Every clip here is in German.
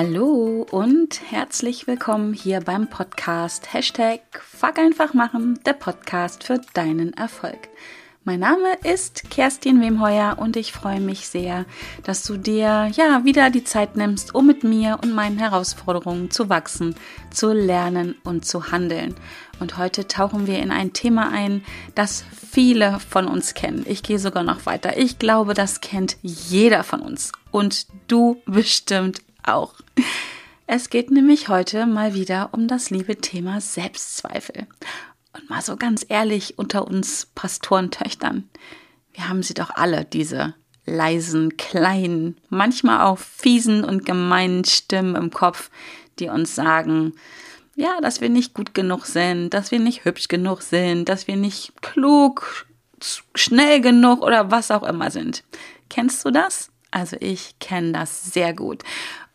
Hallo und herzlich willkommen hier beim Podcast Hashtag Fuck einfach machen, der Podcast für deinen Erfolg. Mein Name ist Kerstin Wemheuer und ich freue mich sehr, dass du dir ja wieder die Zeit nimmst, um mit mir und meinen Herausforderungen zu wachsen, zu lernen und zu handeln. Und heute tauchen wir in ein Thema ein, das viele von uns kennen. Ich gehe sogar noch weiter. Ich glaube, das kennt jeder von uns und du bestimmt auch. Es geht nämlich heute mal wieder um das liebe Thema Selbstzweifel. Und mal so ganz ehrlich unter uns Pastorentöchtern. Wir haben sie doch alle, diese leisen, kleinen, manchmal auch fiesen und gemeinen Stimmen im Kopf, die uns sagen, ja, dass wir nicht gut genug sind, dass wir nicht hübsch genug sind, dass wir nicht klug, schnell genug oder was auch immer sind. Kennst du das? Also ich kenne das sehr gut.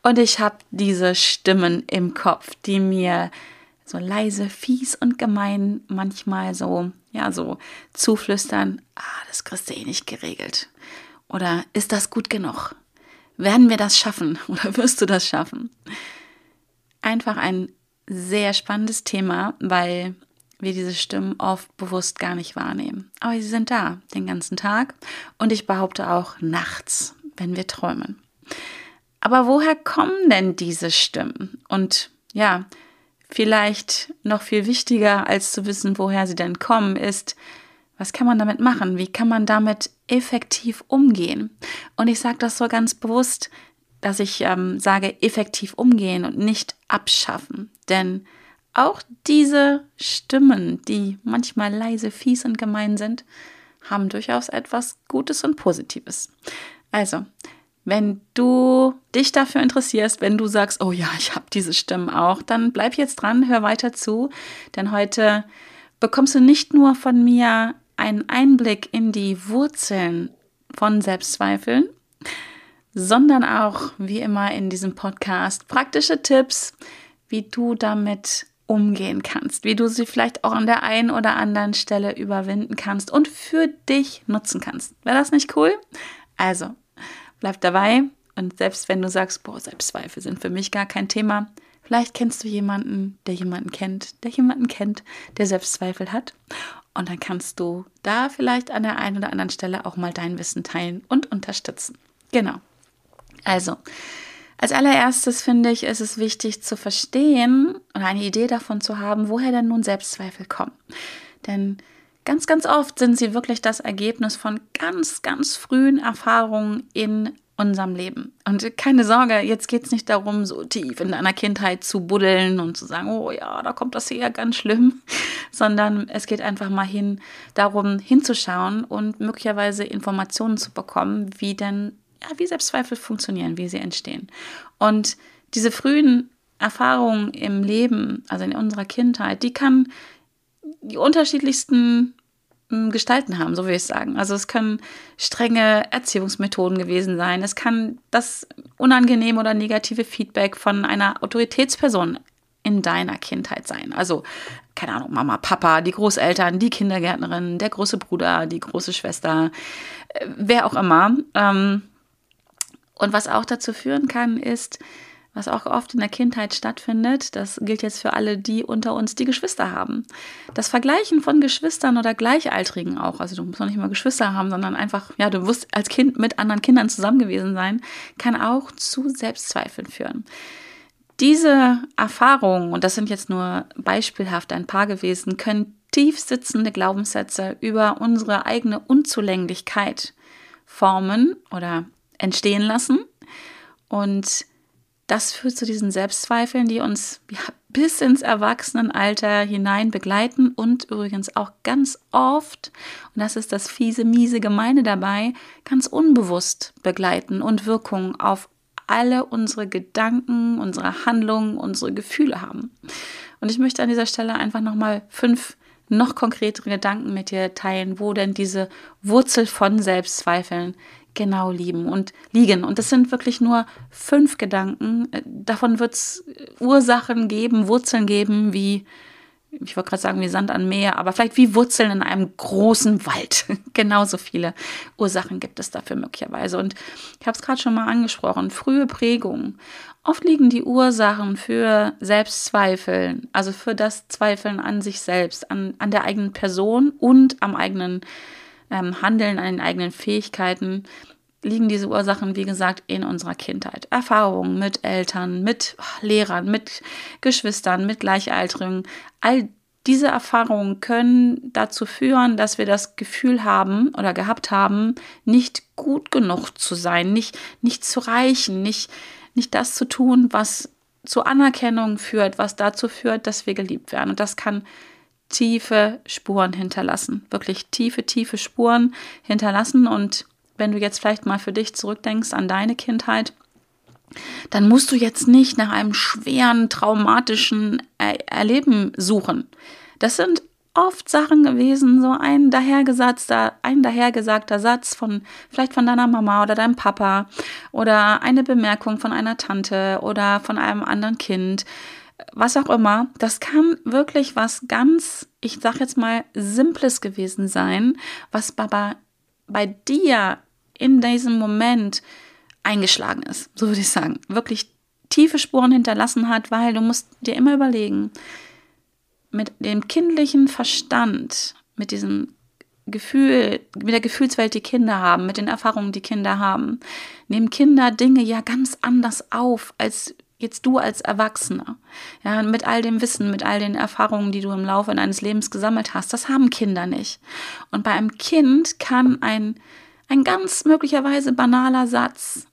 Und ich habe diese Stimmen im Kopf, die mir so leise, fies und gemein manchmal so, ja, so zuflüstern, ah, das kriegst du eh nicht geregelt. Oder ist das gut genug? Werden wir das schaffen oder wirst du das schaffen? Einfach ein sehr spannendes Thema, weil wir diese Stimmen oft bewusst gar nicht wahrnehmen. Aber sie sind da den ganzen Tag und ich behaupte auch nachts, wenn wir träumen. Aber woher kommen denn diese Stimmen? Und ja, vielleicht noch viel wichtiger als zu wissen, woher sie denn kommen, ist, was kann man damit machen? Wie kann man damit effektiv umgehen? Und ich sage das so ganz bewusst, dass ich ähm, sage, effektiv umgehen und nicht abschaffen. Denn auch diese Stimmen, die manchmal leise, fies und gemein sind, haben durchaus etwas Gutes und Positives. Also, wenn du dich dafür interessierst, wenn du sagst, oh ja, ich habe diese Stimmen auch, dann bleib jetzt dran, hör weiter zu, denn heute bekommst du nicht nur von mir einen Einblick in die Wurzeln von Selbstzweifeln, sondern auch, wie immer in diesem Podcast, praktische Tipps, wie du damit umgehen kannst, wie du sie vielleicht auch an der einen oder anderen Stelle überwinden kannst und für dich nutzen kannst. Wäre das nicht cool? Also, Bleib dabei und selbst wenn du sagst, boah, Selbstzweifel sind für mich gar kein Thema, vielleicht kennst du jemanden, der jemanden kennt, der jemanden kennt, der Selbstzweifel hat. Und dann kannst du da vielleicht an der einen oder anderen Stelle auch mal dein Wissen teilen und unterstützen. Genau. Also, als allererstes finde ich, ist es wichtig zu verstehen oder eine Idee davon zu haben, woher denn nun Selbstzweifel kommen. Denn Ganz, ganz oft sind sie wirklich das Ergebnis von ganz, ganz frühen Erfahrungen in unserem Leben. Und keine Sorge, jetzt geht es nicht darum, so tief in deiner Kindheit zu buddeln und zu sagen, oh ja, da kommt das hier ganz schlimm, sondern es geht einfach mal hin, darum hinzuschauen und möglicherweise Informationen zu bekommen, wie denn, ja, wie Selbstzweifel funktionieren, wie sie entstehen. Und diese frühen Erfahrungen im Leben, also in unserer Kindheit, die kann die unterschiedlichsten hm, Gestalten haben, so will ich sagen. Also es können strenge Erziehungsmethoden gewesen sein. Es kann das unangenehme oder negative Feedback von einer Autoritätsperson in deiner Kindheit sein. Also, keine Ahnung, Mama, Papa, die Großeltern, die Kindergärtnerin, der große Bruder, die große Schwester, äh, wer auch immer. Ähm, und was auch dazu führen kann, ist, was auch oft in der Kindheit stattfindet. Das gilt jetzt für alle, die unter uns die Geschwister haben. Das Vergleichen von Geschwistern oder Gleichaltrigen auch, also du musst noch nicht mal Geschwister haben, sondern einfach, ja, du wirst als Kind mit anderen Kindern zusammen gewesen sein, kann auch zu Selbstzweifeln führen. Diese Erfahrungen, und das sind jetzt nur beispielhaft ein paar gewesen, können tief sitzende Glaubenssätze über unsere eigene Unzulänglichkeit formen oder entstehen lassen. Und das führt zu diesen Selbstzweifeln, die uns ja, bis ins Erwachsenenalter hinein begleiten und übrigens auch ganz oft, und das ist das fiese, miese Gemeine dabei, ganz unbewusst begleiten und Wirkung auf alle unsere Gedanken, unsere Handlungen, unsere Gefühle haben. Und ich möchte an dieser Stelle einfach nochmal fünf noch konkretere Gedanken mit dir teilen, wo denn diese Wurzel von Selbstzweifeln genau lieben und liegen. Und das sind wirklich nur fünf Gedanken. Davon wird es Ursachen geben, Wurzeln geben, wie ich wollte gerade sagen wie Sand an Meer, aber vielleicht wie Wurzeln in einem großen Wald. Genauso viele Ursachen gibt es dafür möglicherweise. Und ich habe es gerade schon mal angesprochen, frühe Prägung. Oft liegen die Ursachen für Selbstzweifel, also für das Zweifeln an sich selbst, an, an der eigenen Person und am eigenen ähm, Handeln, an den eigenen Fähigkeiten, liegen diese Ursachen, wie gesagt, in unserer Kindheit. Erfahrungen mit Eltern, mit Lehrern, mit Geschwistern, mit Gleichaltrigen. All diese Erfahrungen können dazu führen, dass wir das Gefühl haben oder gehabt haben, nicht gut genug zu sein, nicht, nicht zu reichen, nicht, nicht das zu tun, was zur Anerkennung führt, was dazu führt, dass wir geliebt werden. Und das kann tiefe Spuren hinterlassen, wirklich tiefe, tiefe Spuren hinterlassen. Und wenn du jetzt vielleicht mal für dich zurückdenkst an deine Kindheit, dann musst du jetzt nicht nach einem schweren, traumatischen er Erleben suchen. Das sind oft Sachen gewesen, so ein dahergesagter, ein dahergesagter Satz von vielleicht von deiner Mama oder deinem Papa oder eine Bemerkung von einer Tante oder von einem anderen Kind, was auch immer. Das kann wirklich was ganz, ich sag jetzt mal, simples gewesen sein, was Baba bei dir in diesem Moment eingeschlagen ist, so würde ich sagen, wirklich tiefe Spuren hinterlassen hat, weil du musst dir immer überlegen, mit dem kindlichen Verstand, mit diesem Gefühl, mit der Gefühlswelt, die Kinder haben, mit den Erfahrungen, die Kinder haben, nehmen Kinder Dinge ja ganz anders auf als jetzt du als Erwachsener. Ja, mit all dem Wissen, mit all den Erfahrungen, die du im Laufe deines Lebens gesammelt hast, das haben Kinder nicht. Und bei einem Kind kann ein, ein ganz möglicherweise banaler Satz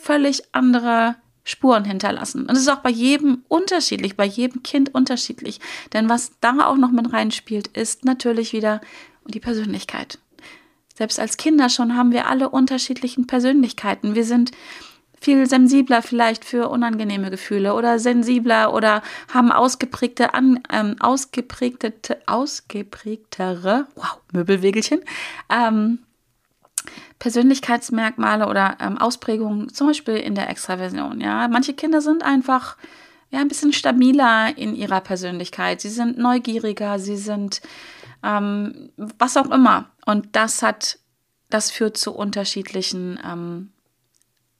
völlig andere Spuren hinterlassen. Und es ist auch bei jedem unterschiedlich, bei jedem Kind unterschiedlich. Denn was da auch noch mit reinspielt, ist natürlich wieder die Persönlichkeit. Selbst als Kinder schon haben wir alle unterschiedlichen Persönlichkeiten. Wir sind viel sensibler vielleicht für unangenehme Gefühle oder sensibler oder haben ausgeprägte, an, ähm, ausgeprägte, ausgeprägtere, wow, Möbelwegelchen, ähm, Persönlichkeitsmerkmale oder ähm, Ausprägungen, zum Beispiel in der Extraversion. Ja, manche Kinder sind einfach ja ein bisschen stabiler in ihrer Persönlichkeit. Sie sind neugieriger, sie sind ähm, was auch immer. Und das hat, das führt zu unterschiedlichen ähm,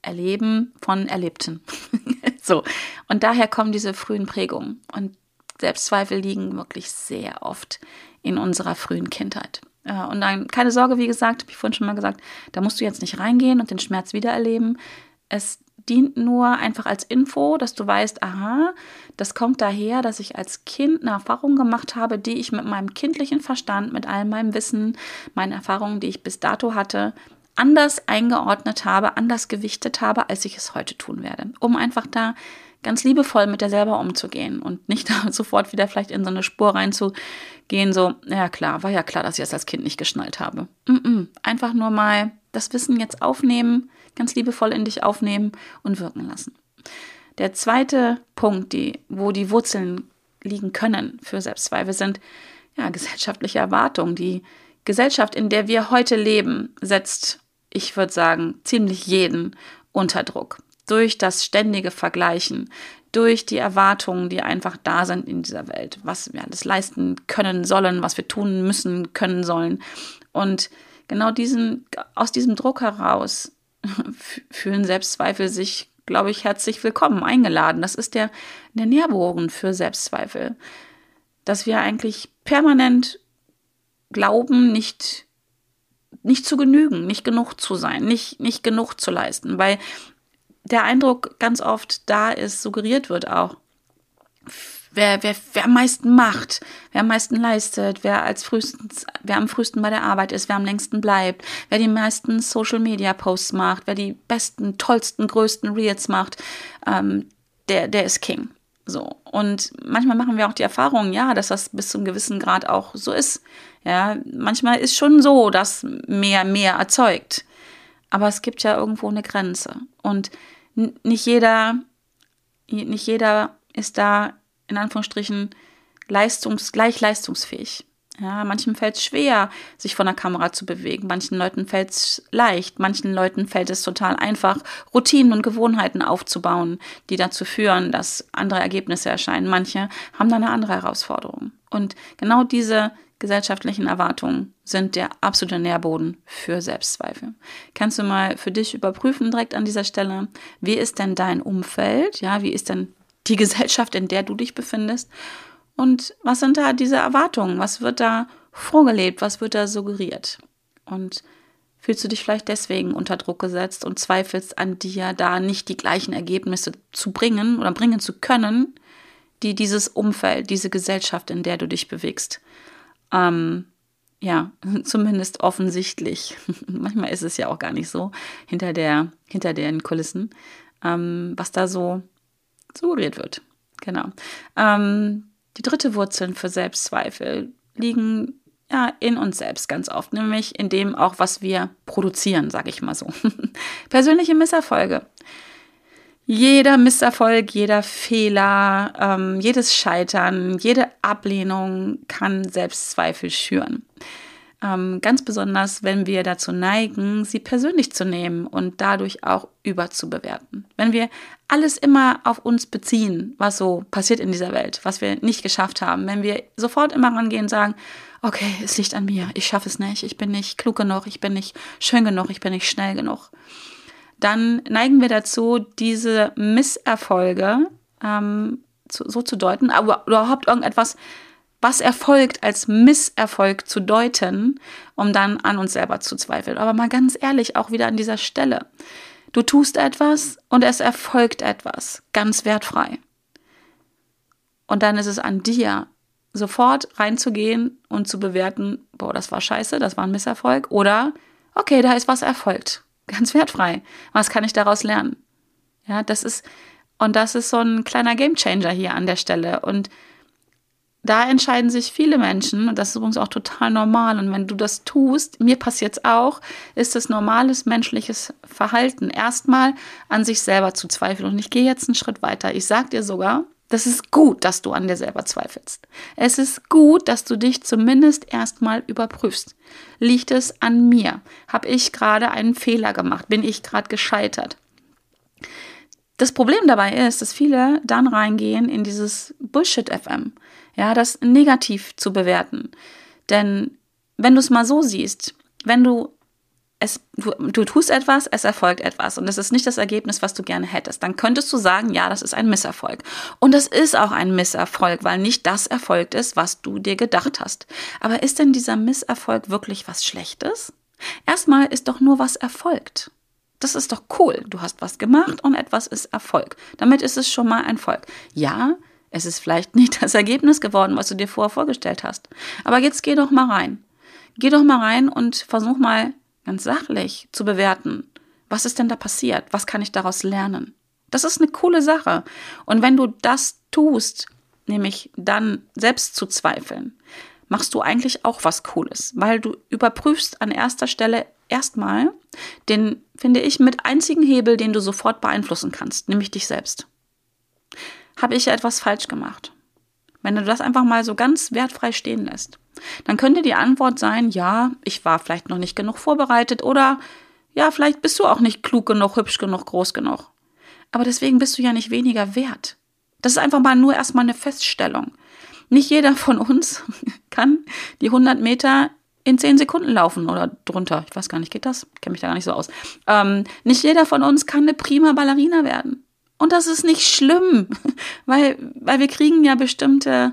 Erleben von Erlebten. so. Und daher kommen diese frühen Prägungen. Und Selbstzweifel liegen wirklich sehr oft in unserer frühen Kindheit. Ja, und dann keine Sorge, wie gesagt, habe ich vorhin schon mal gesagt, da musst du jetzt nicht reingehen und den Schmerz wiedererleben. Es dient nur einfach als Info, dass du weißt, aha, das kommt daher, dass ich als Kind eine Erfahrung gemacht habe, die ich mit meinem kindlichen Verstand, mit all meinem Wissen, meinen Erfahrungen, die ich bis dato hatte, anders eingeordnet habe, anders gewichtet habe, als ich es heute tun werde. Um einfach da ganz liebevoll mit der selber umzugehen und nicht sofort wieder vielleicht in so eine Spur reinzugehen, so, ja klar, war ja klar, dass ich das als Kind nicht geschnallt habe. Mm -mm. Einfach nur mal das Wissen jetzt aufnehmen, ganz liebevoll in dich aufnehmen und wirken lassen. Der zweite Punkt, die, wo die Wurzeln liegen können für Selbstzweifel, sind ja, gesellschaftliche Erwartungen. Die Gesellschaft, in der wir heute leben, setzt, ich würde sagen, ziemlich jeden unter Druck durch das ständige Vergleichen, durch die Erwartungen, die einfach da sind in dieser Welt, was wir alles leisten können sollen, was wir tun müssen, können sollen. Und genau diesen, aus diesem Druck heraus fühlen Selbstzweifel sich, glaube ich, herzlich willkommen, eingeladen. Das ist der, der Nährbohren für Selbstzweifel. Dass wir eigentlich permanent glauben, nicht, nicht zu genügen, nicht genug zu sein, nicht, nicht genug zu leisten, weil der Eindruck ganz oft da ist, suggeriert wird auch. Wer, wer, wer am meisten macht, wer am meisten leistet, wer als frühestens, wer am frühesten bei der Arbeit ist, wer am längsten bleibt, wer die meisten Social Media Posts macht, wer die besten, tollsten, größten Reels macht, ähm, der, der ist King. So. Und manchmal machen wir auch die Erfahrung, ja, dass das bis zum gewissen Grad auch so ist. Ja, manchmal ist schon so, dass mehr mehr erzeugt. Aber es gibt ja irgendwo eine Grenze. Und nicht jeder, nicht jeder ist da in Anführungsstrichen leistungs, gleich leistungsfähig. Ja, manchen fällt es schwer, sich von der Kamera zu bewegen. Manchen Leuten fällt es leicht. Manchen Leuten fällt es total einfach, Routinen und Gewohnheiten aufzubauen, die dazu führen, dass andere Ergebnisse erscheinen. Manche haben da eine andere Herausforderung. Und genau diese gesellschaftlichen Erwartungen sind der absolute Nährboden für Selbstzweifel. Kannst du mal für dich überprüfen direkt an dieser Stelle, wie ist denn dein Umfeld? Ja, wie ist denn die Gesellschaft, in der du dich befindest? Und was sind da diese Erwartungen? Was wird da vorgelebt? Was wird da suggeriert? Und fühlst du dich vielleicht deswegen unter Druck gesetzt und zweifelst an dir, da nicht die gleichen Ergebnisse zu bringen oder bringen zu können, die dieses Umfeld, diese Gesellschaft, in der du dich bewegst, ähm, ja, zumindest offensichtlich. Manchmal ist es ja auch gar nicht so hinter der, hinter den Kulissen, ähm, was da so suggeriert wird. Genau. Ähm, die dritte Wurzel für Selbstzweifel liegen ja in uns selbst ganz oft, nämlich in dem auch, was wir produzieren, sage ich mal so. Persönliche Misserfolge. Jeder Misserfolg, jeder Fehler, ähm, jedes Scheitern, jede Ablehnung kann Selbstzweifel schüren. Ähm, ganz besonders, wenn wir dazu neigen, sie persönlich zu nehmen und dadurch auch überzubewerten. Wenn wir alles immer auf uns beziehen, was so passiert in dieser Welt, was wir nicht geschafft haben, wenn wir sofort immer rangehen und sagen, okay, es liegt an mir, ich schaffe es nicht, ich bin nicht klug genug, ich bin nicht schön genug, ich bin nicht schnell genug, dann neigen wir dazu, diese Misserfolge ähm, zu, so zu deuten, aber überhaupt irgendetwas was erfolgt als Misserfolg zu deuten, um dann an uns selber zu zweifeln. Aber mal ganz ehrlich, auch wieder an dieser Stelle. Du tust etwas und es erfolgt etwas, ganz wertfrei. Und dann ist es an dir, sofort reinzugehen und zu bewerten, boah, das war scheiße, das war ein Misserfolg. Oder, okay, da ist was erfolgt, ganz wertfrei. Was kann ich daraus lernen? Ja, das ist, und das ist so ein kleiner Gamechanger hier an der Stelle. Und da entscheiden sich viele Menschen, und das ist übrigens auch total normal. Und wenn du das tust, mir passiert es auch, ist es normales menschliches Verhalten, erstmal an sich selber zu zweifeln. Und ich gehe jetzt einen Schritt weiter. Ich sage dir sogar, das ist gut, dass du an dir selber zweifelst. Es ist gut, dass du dich zumindest erstmal überprüfst. Liegt es an mir? Habe ich gerade einen Fehler gemacht? Bin ich gerade gescheitert? Das Problem dabei ist, dass viele dann reingehen in dieses Bullshit-FM ja, das negativ zu bewerten. Denn wenn du es mal so siehst, wenn du es, du, du tust etwas, es erfolgt etwas und es ist nicht das Ergebnis, was du gerne hättest, dann könntest du sagen, ja, das ist ein Misserfolg. Und das ist auch ein Misserfolg, weil nicht das erfolgt ist, was du dir gedacht hast. Aber ist denn dieser Misserfolg wirklich was Schlechtes? Erstmal ist doch nur was erfolgt. Das ist doch cool. Du hast was gemacht und etwas ist Erfolg. Damit ist es schon mal ein Erfolg. Ja, es ist vielleicht nicht das Ergebnis geworden, was du dir vorher vorgestellt hast. Aber jetzt geh doch mal rein. Geh doch mal rein und versuch mal ganz sachlich zu bewerten. Was ist denn da passiert? Was kann ich daraus lernen? Das ist eine coole Sache. Und wenn du das tust, nämlich dann selbst zu zweifeln, machst du eigentlich auch was Cooles, weil du überprüfst an erster Stelle erstmal den, finde ich, mit einzigen Hebel, den du sofort beeinflussen kannst, nämlich dich selbst habe ich etwas falsch gemacht? Wenn du das einfach mal so ganz wertfrei stehen lässt, dann könnte die Antwort sein, ja, ich war vielleicht noch nicht genug vorbereitet oder ja, vielleicht bist du auch nicht klug genug, hübsch genug, groß genug. Aber deswegen bist du ja nicht weniger wert. Das ist einfach mal nur erstmal eine Feststellung. Nicht jeder von uns kann die 100 Meter in 10 Sekunden laufen oder drunter. Ich weiß gar nicht, geht das? Kenne mich da gar nicht so aus. Ähm, nicht jeder von uns kann eine prima Ballerina werden. Und das ist nicht schlimm, weil, weil wir kriegen ja bestimmte,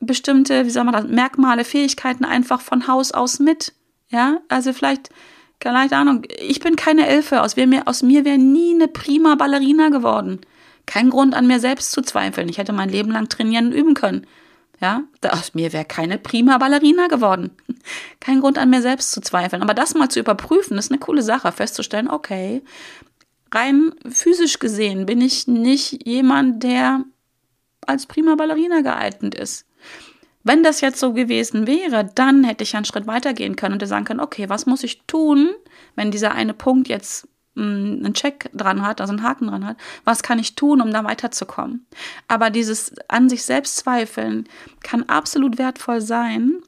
bestimmte, wie soll man das, Merkmale, Fähigkeiten einfach von Haus aus mit. Ja, also vielleicht, keine Ahnung, ich bin keine Elfe, aus mir, aus mir wäre nie eine prima Ballerina geworden. Kein Grund an mir selbst zu zweifeln. Ich hätte mein Leben lang trainieren und üben können. Ja, aus mir wäre keine prima Ballerina geworden. Kein Grund an mir selbst zu zweifeln. Aber das mal zu überprüfen, ist eine coole Sache, festzustellen, okay, rein physisch gesehen bin ich nicht jemand, der als prima Ballerina geeignet ist. Wenn das jetzt so gewesen wäre, dann hätte ich einen Schritt weitergehen können und sagen können, okay, was muss ich tun, wenn dieser eine Punkt jetzt mm, einen Check dran hat, also einen Haken dran hat, was kann ich tun, um da weiterzukommen? Aber dieses an sich selbst zweifeln kann absolut wertvoll sein,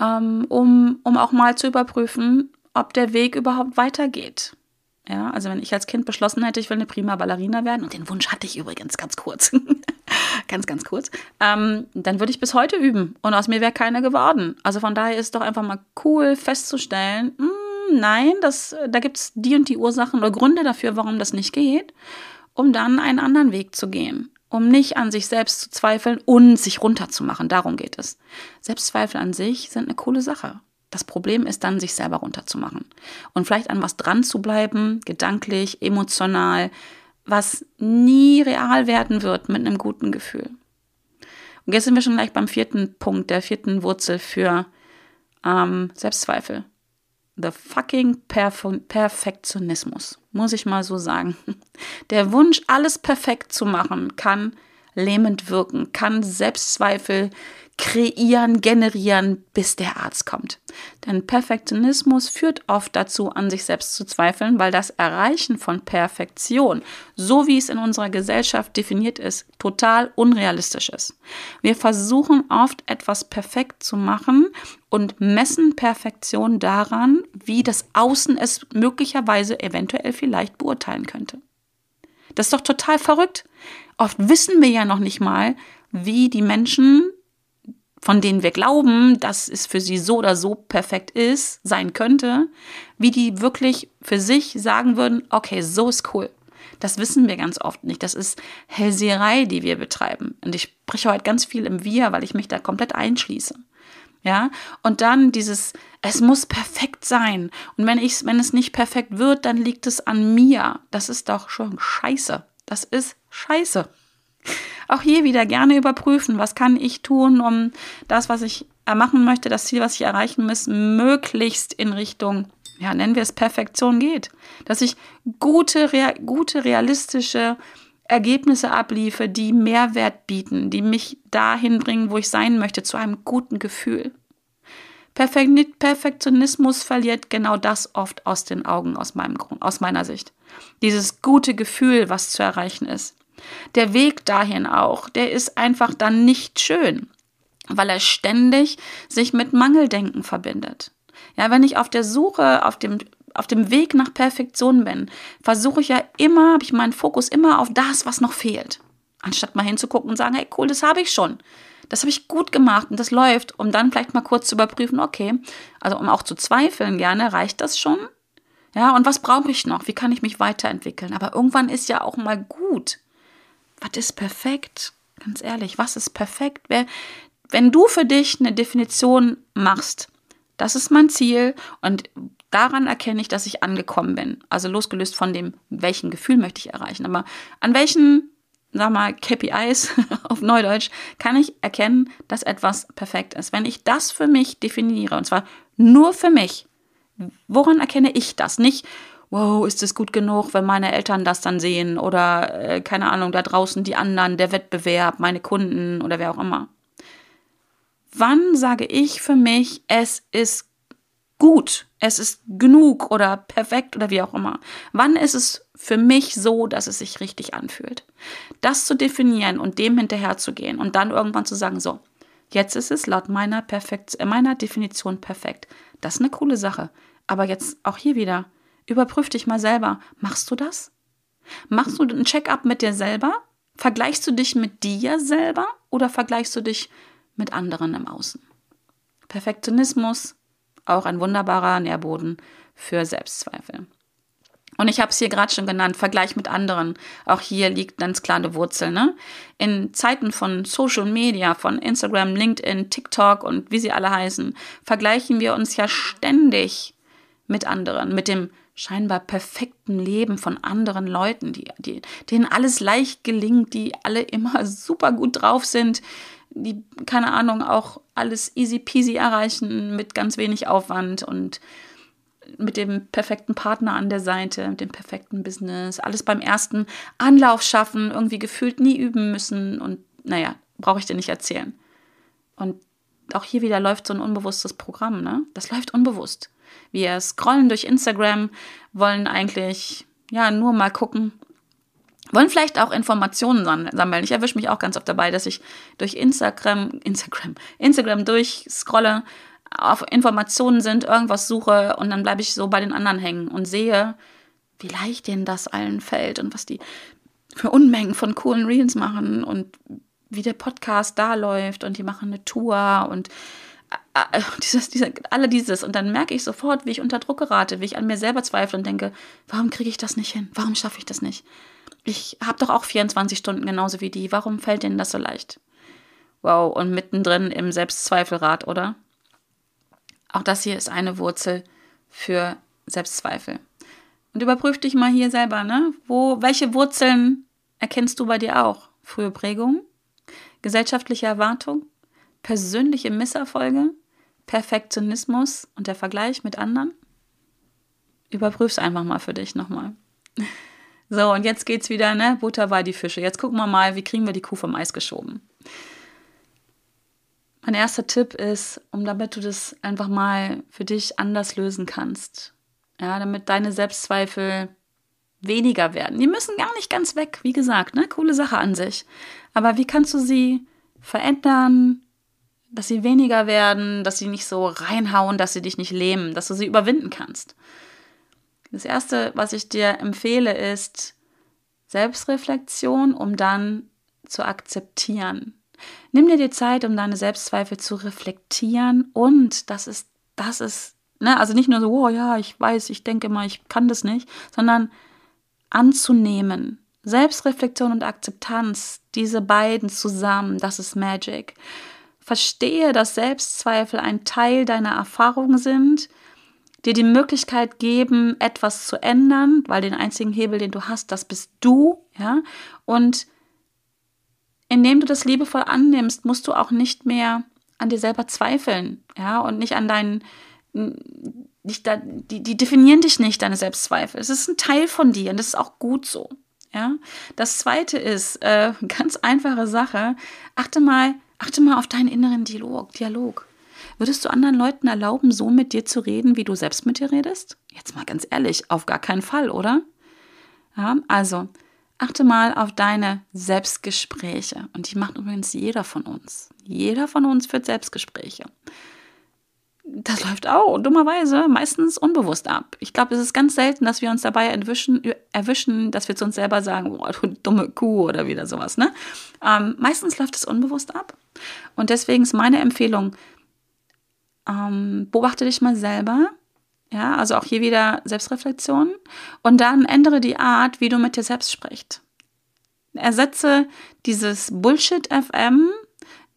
ähm, um, um auch mal zu überprüfen, ob der Weg überhaupt weitergeht. Ja, also wenn ich als Kind beschlossen hätte, ich will eine prima Ballerina werden, und den Wunsch hatte ich übrigens ganz kurz, ganz, ganz kurz, ähm, dann würde ich bis heute üben und aus mir wäre keiner geworden. Also von daher ist es doch einfach mal cool festzustellen, mh, hm, nein, das, da gibt es die und die Ursachen oder Gründe dafür, warum das nicht geht, um dann einen anderen Weg zu gehen. Um nicht an sich selbst zu zweifeln und sich runterzumachen. Darum geht es. Selbstzweifel an sich sind eine coole Sache. Das Problem ist dann, sich selber runterzumachen und vielleicht an was dran zu bleiben, gedanklich, emotional, was nie real werden wird mit einem guten Gefühl. Und jetzt sind wir schon gleich beim vierten Punkt, der vierten Wurzel für ähm, Selbstzweifel. The fucking Perf Perfektionismus, muss ich mal so sagen. Der Wunsch, alles perfekt zu machen, kann lähmend wirken, kann Selbstzweifel kreieren, generieren, bis der Arzt kommt. Denn Perfektionismus führt oft dazu, an sich selbst zu zweifeln, weil das Erreichen von Perfektion, so wie es in unserer Gesellschaft definiert ist, total unrealistisch ist. Wir versuchen oft etwas perfekt zu machen und messen Perfektion daran, wie das Außen es möglicherweise eventuell vielleicht beurteilen könnte. Das ist doch total verrückt. Oft wissen wir ja noch nicht mal, wie die Menschen von denen wir glauben, dass es für sie so oder so perfekt ist, sein könnte, wie die wirklich für sich sagen würden, okay, so ist cool. Das wissen wir ganz oft nicht. Das ist Hellseherei, die wir betreiben. Und ich spreche heute ganz viel im Wir, weil ich mich da komplett einschließe. Ja, und dann dieses, es muss perfekt sein. Und wenn ich, wenn es nicht perfekt wird, dann liegt es an mir. Das ist doch schon scheiße. Das ist scheiße. Auch hier wieder gerne überprüfen, was kann ich tun, um das, was ich machen möchte, das Ziel, was ich erreichen muss, möglichst in Richtung, ja, nennen wir es Perfektion geht. Dass ich gute, rea gute realistische Ergebnisse abliefe, die Mehrwert bieten, die mich dahin bringen, wo ich sein möchte, zu einem guten Gefühl. Perfektionismus verliert genau das oft aus den Augen, aus, meinem, aus meiner Sicht. Dieses gute Gefühl, was zu erreichen ist. Der Weg dahin auch, der ist einfach dann nicht schön, weil er ständig sich mit Mangeldenken verbindet. Ja, wenn ich auf der Suche, auf dem auf dem Weg nach Perfektion bin, versuche ich ja immer, habe ich meinen Fokus immer auf das, was noch fehlt. Anstatt mal hinzugucken und sagen, hey, cool, das habe ich schon. Das habe ich gut gemacht und das läuft, um dann vielleicht mal kurz zu überprüfen, okay, also um auch zu zweifeln gerne, reicht das schon? Ja, und was brauche ich noch? Wie kann ich mich weiterentwickeln? Aber irgendwann ist ja auch mal gut was ist perfekt? Ganz ehrlich, was ist perfekt? Wenn du für dich eine Definition machst, das ist mein Ziel und daran erkenne ich, dass ich angekommen bin. Also losgelöst von dem, welchen Gefühl möchte ich erreichen. Aber an welchen, sag mal, KPIs auf Neudeutsch kann ich erkennen, dass etwas perfekt ist. Wenn ich das für mich definiere, und zwar nur für mich, woran erkenne ich das? Nicht, wow, ist es gut genug, wenn meine Eltern das dann sehen oder äh, keine Ahnung, da draußen die anderen, der Wettbewerb, meine Kunden oder wer auch immer. Wann sage ich für mich, es ist gut, es ist genug oder perfekt oder wie auch immer? Wann ist es für mich so, dass es sich richtig anfühlt? Das zu definieren und dem hinterherzugehen und dann irgendwann zu sagen, so, jetzt ist es laut meiner, Perfekt, meiner Definition perfekt. Das ist eine coole Sache. Aber jetzt auch hier wieder, Überprüf dich mal selber. Machst du das? Machst du ein Check-up mit dir selber? Vergleichst du dich mit dir selber oder vergleichst du dich mit anderen im Außen? Perfektionismus, auch ein wunderbarer Nährboden für Selbstzweifel. Und ich habe es hier gerade schon genannt, Vergleich mit anderen. Auch hier liegt ganz klar eine Wurzel. Ne? In Zeiten von Social Media, von Instagram, LinkedIn, TikTok und wie sie alle heißen, vergleichen wir uns ja ständig mit anderen, mit dem scheinbar perfekten Leben von anderen Leuten, die, die, denen alles leicht gelingt, die alle immer super gut drauf sind, die, keine Ahnung, auch alles easy peasy erreichen mit ganz wenig Aufwand und mit dem perfekten Partner an der Seite, mit dem perfekten Business, alles beim ersten Anlauf schaffen, irgendwie gefühlt nie üben müssen und naja, brauche ich dir nicht erzählen. Und auch hier wieder läuft so ein unbewusstes Programm, ne? Das läuft unbewusst. Wir scrollen durch Instagram, wollen eigentlich ja nur mal gucken, wollen vielleicht auch Informationen sammeln. Ich erwische mich auch ganz oft dabei, dass ich durch Instagram, Instagram, Instagram durchscrolle, auf Informationen sind, irgendwas suche und dann bleibe ich so bei den anderen hängen und sehe, wie leicht denen das allen fällt und was die für Unmengen von coolen Reels machen und wie der Podcast da läuft und die machen eine Tour und dieses, diese, alle dieses. Und dann merke ich sofort, wie ich unter Druck gerate, wie ich an mir selber zweifle und denke, warum kriege ich das nicht hin? Warum schaffe ich das nicht? Ich habe doch auch 24 Stunden genauso wie die. Warum fällt denen das so leicht? Wow, und mittendrin im Selbstzweifelrad, oder? Auch das hier ist eine Wurzel für Selbstzweifel. Und überprüf dich mal hier selber, ne? Wo, welche Wurzeln erkennst du bei dir auch? Frühe Prägung, gesellschaftliche Erwartung, persönliche Misserfolge, Perfektionismus und der Vergleich mit anderen? Überprüf's einfach mal für dich nochmal. So, und jetzt geht's wieder, ne? Butter bei die Fische. Jetzt gucken wir mal, wie kriegen wir die Kuh vom Eis geschoben. Mein erster Tipp ist, um damit du das einfach mal für dich anders lösen kannst. Ja, damit deine Selbstzweifel weniger werden. Die müssen gar nicht ganz weg, wie gesagt, ne? Coole Sache an sich. Aber wie kannst du sie verändern, dass sie weniger werden, dass sie nicht so reinhauen, dass sie dich nicht lähmen, dass du sie überwinden kannst? Das erste, was ich dir empfehle, ist Selbstreflexion, um dann zu akzeptieren. Nimm dir die Zeit, um deine Selbstzweifel zu reflektieren und das ist, das ist, ne, also nicht nur so, oh ja, ich weiß, ich denke mal, ich kann das nicht, sondern anzunehmen. Selbstreflexion und Akzeptanz, diese beiden zusammen, das ist Magic. Verstehe, dass Selbstzweifel ein Teil deiner Erfahrung sind, dir die Möglichkeit geben, etwas zu ändern, weil den einzigen Hebel, den du hast, das bist du, ja, und indem du das liebevoll annimmst, musst du auch nicht mehr an dir selber zweifeln, ja, und nicht an deinen, nicht da, die, die definieren dich nicht, deine Selbstzweifel. Es ist ein Teil von dir und das ist auch gut so, ja. Das zweite ist, äh, ganz einfache Sache, achte mal, achte mal auf deinen inneren Dialog, Dialog. Würdest du anderen Leuten erlauben, so mit dir zu reden, wie du selbst mit dir redest? Jetzt mal ganz ehrlich, auf gar keinen Fall, oder? Ja, also, Achte mal auf deine Selbstgespräche. Und die macht übrigens jeder von uns. Jeder von uns führt Selbstgespräche. Das läuft auch dummerweise meistens unbewusst ab. Ich glaube, es ist ganz selten, dass wir uns dabei erwischen, erwischen dass wir zu uns selber sagen, oh, du dumme Kuh oder wieder sowas. Ne? Ähm, meistens läuft es unbewusst ab. Und deswegen ist meine Empfehlung, ähm, beobachte dich mal selber ja, also auch hier wieder Selbstreflexion. Und dann ändere die Art, wie du mit dir selbst sprichst. Ersetze dieses Bullshit FM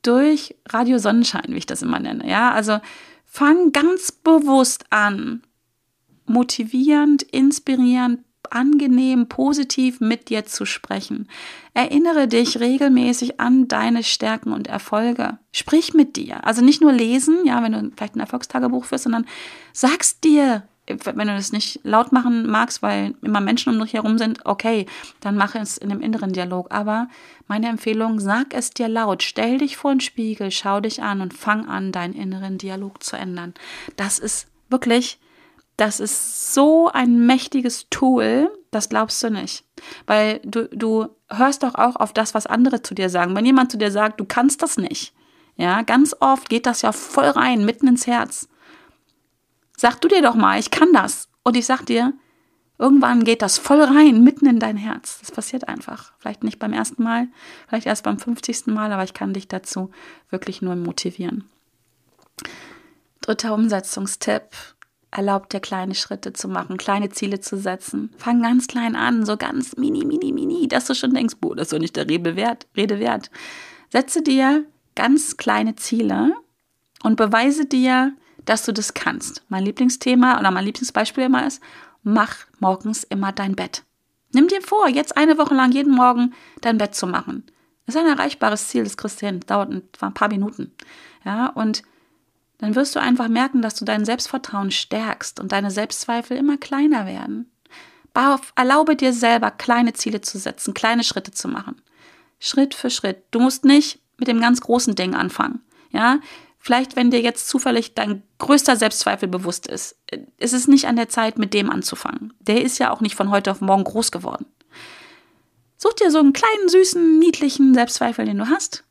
durch Radio Sonnenschein, wie ich das immer nenne. Ja, also fang ganz bewusst an, motivierend, inspirierend, angenehm, positiv mit dir zu sprechen. Erinnere dich regelmäßig an deine Stärken und Erfolge. Sprich mit dir. Also nicht nur lesen, ja, wenn du vielleicht ein Erfolgstagebuch führst, sondern sagst dir, wenn du das nicht laut machen magst, weil immer Menschen um dich herum sind, okay, dann mache es in dem inneren Dialog. Aber meine Empfehlung, sag es dir laut, stell dich vor den Spiegel, schau dich an und fang an, deinen inneren Dialog zu ändern. Das ist wirklich das ist so ein mächtiges Tool, das glaubst du nicht. Weil du, du hörst doch auch auf das, was andere zu dir sagen. Wenn jemand zu dir sagt, du kannst das nicht, ja, ganz oft geht das ja voll rein, mitten ins Herz. Sag du dir doch mal, ich kann das. Und ich sag dir, irgendwann geht das voll rein, mitten in dein Herz. Das passiert einfach. Vielleicht nicht beim ersten Mal, vielleicht erst beim 50. Mal, aber ich kann dich dazu wirklich nur motivieren. Dritter Umsetzungstipp erlaubt dir kleine Schritte zu machen, kleine Ziele zu setzen. Fang ganz klein an, so ganz mini, mini, mini, dass du schon denkst, boah, das ist doch nicht der Rede wert. Rede wert. Setze dir ganz kleine Ziele und beweise dir, dass du das kannst. Mein Lieblingsthema oder mein Lieblingsbeispiel immer ist, mach morgens immer dein Bett. Nimm dir vor, jetzt eine Woche lang jeden Morgen dein Bett zu machen. Das ist ein erreichbares Ziel, das kriegst du hin. Dauert ein paar Minuten. Ja, und dann wirst du einfach merken, dass du dein Selbstvertrauen stärkst und deine Selbstzweifel immer kleiner werden. Erlaube dir selber, kleine Ziele zu setzen, kleine Schritte zu machen. Schritt für Schritt. Du musst nicht mit dem ganz großen Ding anfangen. Ja, vielleicht, wenn dir jetzt zufällig dein größter Selbstzweifel bewusst ist, ist es nicht an der Zeit, mit dem anzufangen. Der ist ja auch nicht von heute auf morgen groß geworden. Such dir so einen kleinen, süßen, niedlichen Selbstzweifel, den du hast,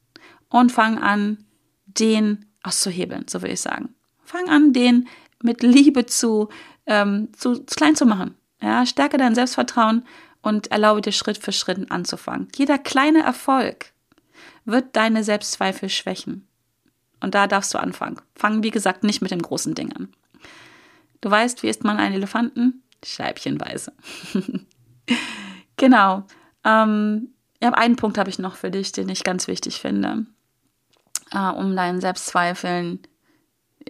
und fang an, den auszuhebeln, so würde ich sagen. Fang an, den mit Liebe zu, ähm, zu, klein zu machen. Ja, stärke dein Selbstvertrauen und erlaube dir Schritt für Schritt anzufangen. Jeder kleine Erfolg wird deine Selbstzweifel schwächen. Und da darfst du anfangen. Fang, wie gesagt, nicht mit dem großen Ding an. Du weißt, wie isst man einen Elefanten? Scheibchenweise. genau. Ähm, ja, einen Punkt habe ich noch für dich, den ich ganz wichtig finde, äh, um deinen Selbstzweifeln.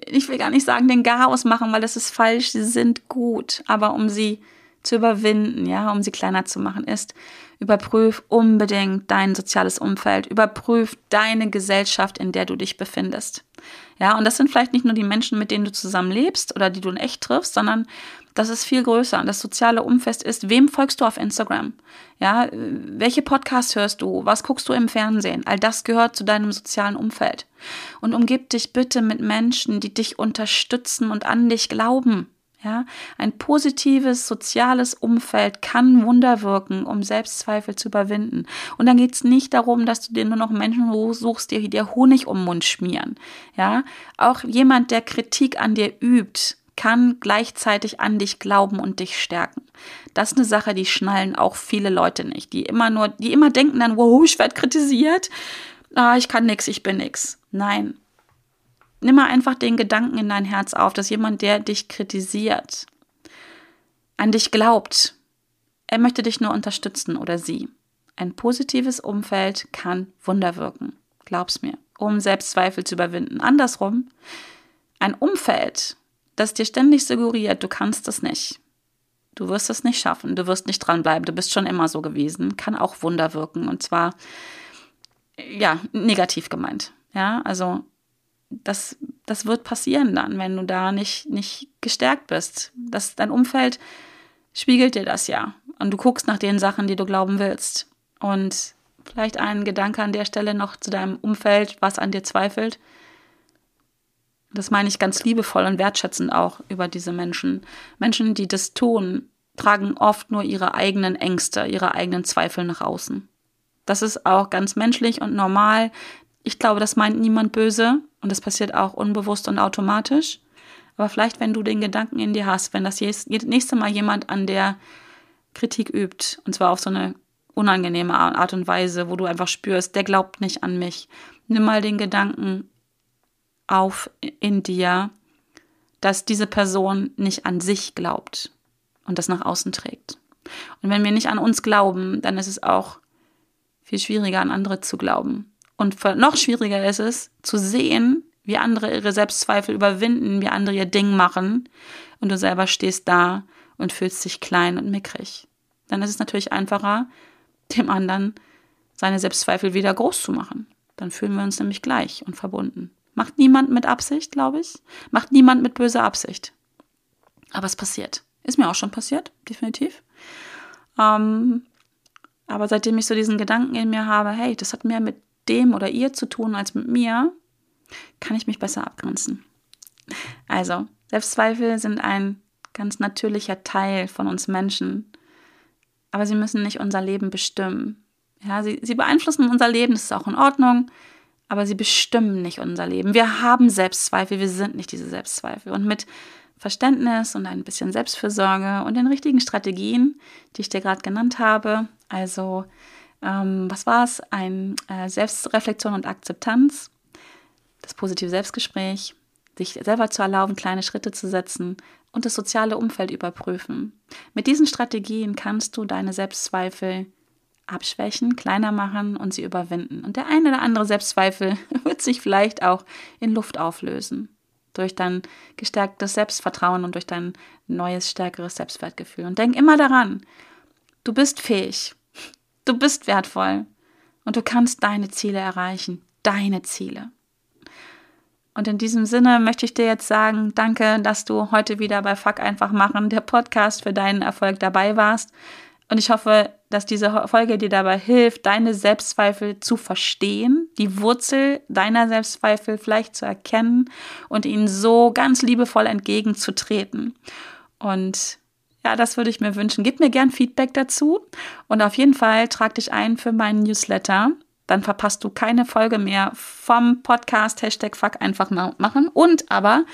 Ich will gar nicht sagen, den Chaos machen, weil das ist falsch, sie sind gut, aber um sie zu überwinden, ja, um sie kleiner zu machen, ist, überprüf unbedingt dein soziales Umfeld, überprüf deine Gesellschaft, in der du dich befindest. Ja, und das sind vielleicht nicht nur die Menschen, mit denen du zusammen lebst oder die du in echt triffst, sondern das ist viel größer. Das soziale Umfeld ist, wem folgst du auf Instagram? Ja, welche Podcasts hörst du? Was guckst du im Fernsehen? All das gehört zu deinem sozialen Umfeld. Und umgib dich bitte mit Menschen, die dich unterstützen und an dich glauben. Ja, ein positives soziales Umfeld kann Wunder wirken, um Selbstzweifel zu überwinden. Und dann geht es nicht darum, dass du dir nur noch Menschen suchst, die dir Honig um den Mund schmieren. Ja, auch jemand, der Kritik an dir übt, kann gleichzeitig an dich glauben und dich stärken. Das ist eine Sache, die schnallen auch viele Leute nicht, die immer nur, die immer denken dann, wow, ich werde kritisiert, ah, ich kann nix, ich bin nix. Nein, Nimm mal einfach den Gedanken in dein Herz auf, dass jemand, der dich kritisiert, an dich glaubt. Er möchte dich nur unterstützen oder sie. Ein positives Umfeld kann Wunder wirken. Glaub's mir, um Selbstzweifel zu überwinden. Andersrum, ein Umfeld, das dir ständig suggeriert, du kannst es nicht. Du wirst es nicht schaffen, du wirst nicht dranbleiben, du bist schon immer so gewesen, kann auch Wunder wirken und zwar ja, negativ gemeint. Ja, also das, das wird passieren dann, wenn du da nicht, nicht gestärkt bist. Das, dein Umfeld spiegelt dir das ja. Und du guckst nach den Sachen, die du glauben willst. Und vielleicht ein Gedanke an der Stelle noch zu deinem Umfeld, was an dir zweifelt. Das meine ich ganz liebevoll und wertschätzend auch über diese Menschen. Menschen, die das tun, tragen oft nur ihre eigenen Ängste, ihre eigenen Zweifel nach außen. Das ist auch ganz menschlich und normal. Ich glaube, das meint niemand böse und das passiert auch unbewusst und automatisch. Aber vielleicht, wenn du den Gedanken in dir hast, wenn das nächste Mal jemand an der Kritik übt, und zwar auf so eine unangenehme Art und Weise, wo du einfach spürst, der glaubt nicht an mich, nimm mal den Gedanken auf in dir, dass diese Person nicht an sich glaubt und das nach außen trägt. Und wenn wir nicht an uns glauben, dann ist es auch viel schwieriger, an andere zu glauben. Und noch schwieriger ist es, zu sehen, wie andere ihre Selbstzweifel überwinden, wie andere ihr Ding machen und du selber stehst da und fühlst dich klein und mickrig. Dann ist es natürlich einfacher, dem anderen seine Selbstzweifel wieder groß zu machen. Dann fühlen wir uns nämlich gleich und verbunden. Macht niemand mit Absicht, glaube ich. Macht niemand mit böser Absicht. Aber es passiert. Ist mir auch schon passiert, definitiv. Ähm, aber seitdem ich so diesen Gedanken in mir habe, hey, das hat mehr mit dem oder ihr zu tun als mit mir, kann ich mich besser abgrenzen. Also, Selbstzweifel sind ein ganz natürlicher Teil von uns Menschen, aber sie müssen nicht unser Leben bestimmen. Ja, sie, sie beeinflussen unser Leben, das ist auch in Ordnung, aber sie bestimmen nicht unser Leben. Wir haben Selbstzweifel, wir sind nicht diese Selbstzweifel. Und mit Verständnis und ein bisschen Selbstfürsorge und den richtigen Strategien, die ich dir gerade genannt habe, also ähm, was war es? Ein äh, Selbstreflexion und Akzeptanz, das positive Selbstgespräch, sich selber zu erlauben, kleine Schritte zu setzen und das soziale Umfeld überprüfen. Mit diesen Strategien kannst du deine Selbstzweifel abschwächen, kleiner machen und sie überwinden. Und der eine oder andere Selbstzweifel wird sich vielleicht auch in Luft auflösen. Durch dein gestärktes Selbstvertrauen und durch dein neues, stärkeres Selbstwertgefühl. Und denk immer daran, du bist fähig. Du bist wertvoll und du kannst deine Ziele erreichen. Deine Ziele. Und in diesem Sinne möchte ich dir jetzt sagen, danke, dass du heute wieder bei Fuck einfach machen, der Podcast für deinen Erfolg dabei warst. Und ich hoffe, dass diese Folge dir dabei hilft, deine Selbstzweifel zu verstehen, die Wurzel deiner Selbstzweifel vielleicht zu erkennen und ihnen so ganz liebevoll entgegenzutreten. Und ja, das würde ich mir wünschen. Gib mir gern Feedback dazu und auf jeden Fall trag dich ein für meinen Newsletter. dann verpasst du keine Folge mehr vom Podcast Hashtag Fuck einfach machen. Und aber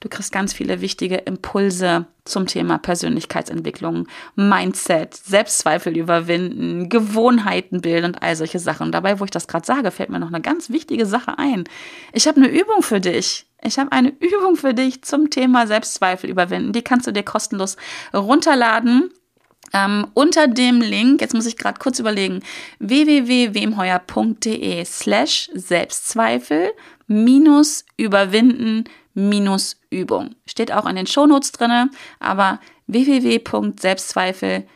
du kriegst ganz viele wichtige Impulse zum Thema Persönlichkeitsentwicklung, Mindset, Selbstzweifel überwinden, Gewohnheiten bilden und all solche Sachen. Und dabei, wo ich das gerade sage, fällt mir noch eine ganz wichtige Sache ein. Ich habe eine Übung für dich. Ich habe eine Übung für dich zum Thema Selbstzweifel überwinden. Die kannst du dir kostenlos runterladen. Ähm, unter dem Link, jetzt muss ich gerade kurz überlegen, www.wemheuer.de slash Selbstzweifel minus überwinden minus Übung. Steht auch in den Shownotes drinne, aber www.selbstzweifel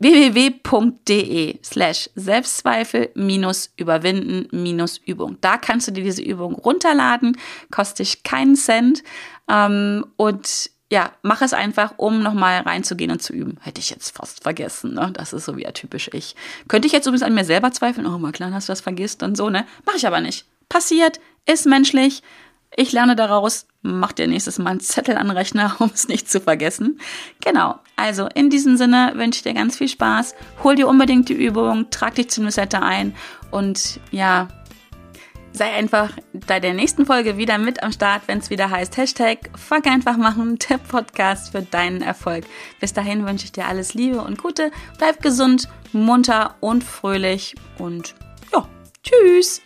www.de slash Selbstzweifel minus überwinden minus Übung. Da kannst du dir diese Übung runterladen, kostet dich keinen Cent ähm, und ja, mach es einfach, um nochmal reinzugehen und zu üben. Hätte ich jetzt fast vergessen, ne? Das ist so wie typisch ich. Könnte ich jetzt übrigens an mir selber zweifeln? Oh, mal klar, dass du das vergisst und so, ne? Mach ich aber nicht. Passiert, ist menschlich. Ich lerne daraus, mach dir nächstes Mal einen Zettel an Rechner, um es nicht zu vergessen. Genau. Also in diesem Sinne wünsche ich dir ganz viel Spaß. Hol dir unbedingt die Übung, trag dich zum Newsletter ein und ja, sei einfach bei der nächsten Folge wieder mit am Start, wenn es wieder heißt Hashtag Fuck einfach machen, der Podcast für deinen Erfolg. Bis dahin wünsche ich dir alles Liebe und Gute. Bleib gesund, munter und fröhlich und ja, tschüss.